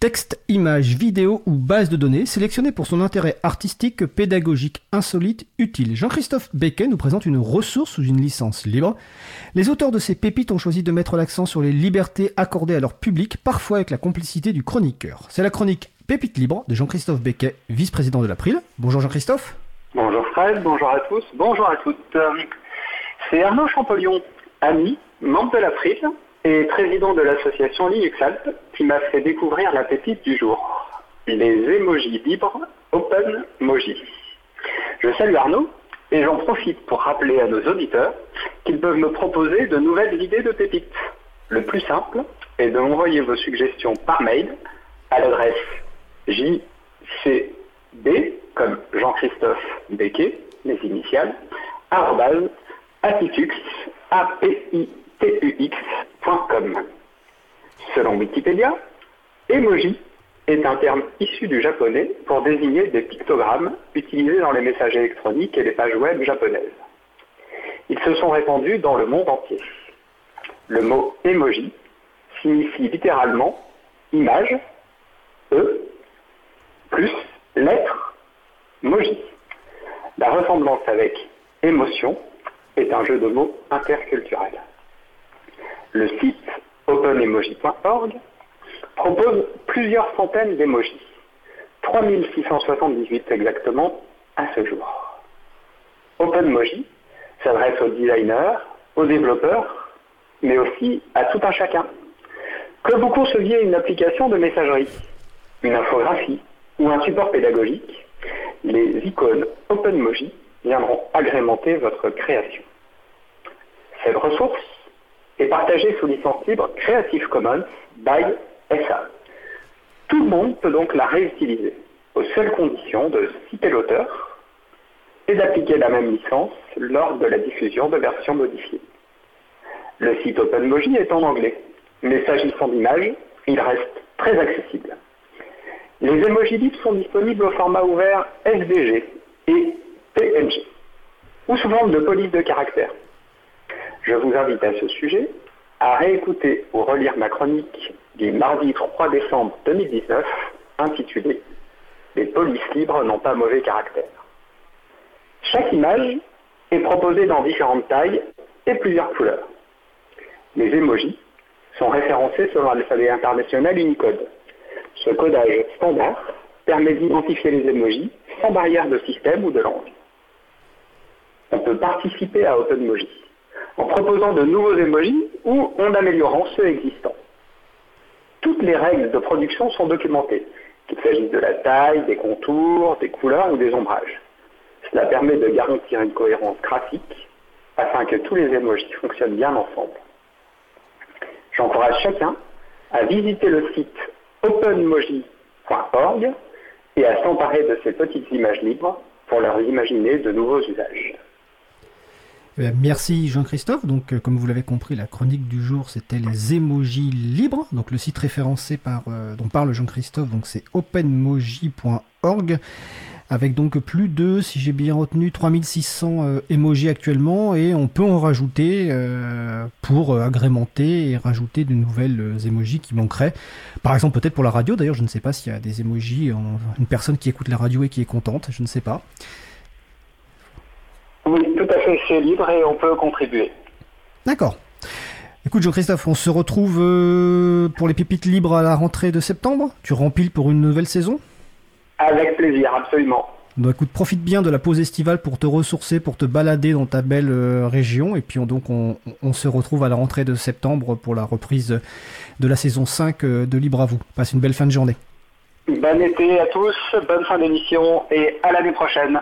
Texte, images, vidéos ou bases de données sélectionnées pour son intérêt artistique, pédagogique, insolite, utile. Jean-Christophe Becquet nous présente une ressource sous une licence libre. Les auteurs de ces pépites ont choisi de mettre l'accent sur les libertés accordées à leur public, parfois avec la complicité du chroniqueur. C'est la chronique Pépite libre de Jean-Christophe Becquet, vice-président de l'April. Bonjour Jean-Christophe. Bonjour Fred, bonjour à tous, bonjour à toutes. C'est Arnaud Champollion, ami, membre de l'April, et président de l'association Linux qui m'a fait découvrir la pépite du jour, les émojis libres Open Moji. Je salue Arnaud et j'en profite pour rappeler à nos auditeurs qu'ils peuvent me proposer de nouvelles idées de pépites. Le plus simple est de m'envoyer vos suggestions par mail à l'adresse jcb comme Jean-Christophe Becquet, les initiales, arrobase apitux, a Selon Wikipédia, emoji est un terme issu du japonais pour désigner des pictogrammes utilisés dans les messages électroniques et les pages web japonaises. Ils se sont répandus dans le monde entier. Le mot emoji signifie littéralement image, E, plus lettre, moji. La ressemblance avec émotion est un jeu de mots interculturel. Le site openemoji.org propose plusieurs centaines d'émojis, 3678 exactement à ce jour. OpenMoji s'adresse aux designers, aux développeurs, mais aussi à tout un chacun. Que vous conceviez une application de messagerie, une infographie ou un support pédagogique, les icônes OpenMoji viendront agrémenter votre création. Cette ressource est partagé sous licence libre Creative Commons by SA. Tout le monde peut donc la réutiliser, aux seules conditions de citer l'auteur et d'appliquer la même licence lors de la diffusion de versions modifiées. Le site OpenMoji est en anglais, mais s'agissant d'images, il reste très accessible. Les emojis libres sont disponibles au format ouvert SVG et PNG, ou sous forme de police de caractère. Je vous invite à ce sujet à réécouter ou relire ma chronique du mardi 3 décembre 2019 intitulée Les polices libres n'ont pas mauvais caractère. Chaque image est proposée dans différentes tailles et plusieurs couleurs. Les emojis sont référencés selon l'alphabet international Unicode. Ce codage standard permet d'identifier les emojis sans barrière de système ou de langue. On peut participer à OpenMoji en proposant de nouveaux emojis ou en améliorant ceux existants. Toutes les règles de production sont documentées, qu'il s'agisse de la taille, des contours, des couleurs ou des ombrages. Cela permet de garantir une cohérence graphique afin que tous les emojis fonctionnent bien ensemble. J'encourage chacun à visiter le site openmoji.org et à s'emparer de ces petites images libres pour leur imaginer de nouveaux usages. Eh merci Jean-Christophe. Donc, euh, comme vous l'avez compris, la chronique du jour, c'était les émojis libres. Donc, le site référencé par, euh, dont parle Jean-Christophe, donc c'est openmoji.org. Avec donc plus de, si j'ai bien retenu, 3600 euh, émojis actuellement, et on peut en rajouter pour agrémenter et rajouter de nouvelles émojis qui manqueraient. Par exemple, peut-être pour la radio. D'ailleurs, je ne sais pas s'il y a des émojis, une personne qui écoute la radio et qui est contente. Je ne sais pas. Oui, tout à fait, c'est libre et on peut contribuer. D'accord. Écoute Jean-Christophe, on se retrouve euh, pour les pépites libres à la rentrée de septembre? Tu rempiles pour une nouvelle saison? Avec plaisir, absolument. Donc écoute, profite bien de la pause estivale pour te ressourcer, pour te balader dans ta belle euh, région. Et puis on, donc on, se retrouve à la rentrée de septembre pour la reprise de la saison 5 euh, de Libre à vous. Passe une belle fin de journée. Bon été à tous, bonne fin d'émission et à l'année prochaine.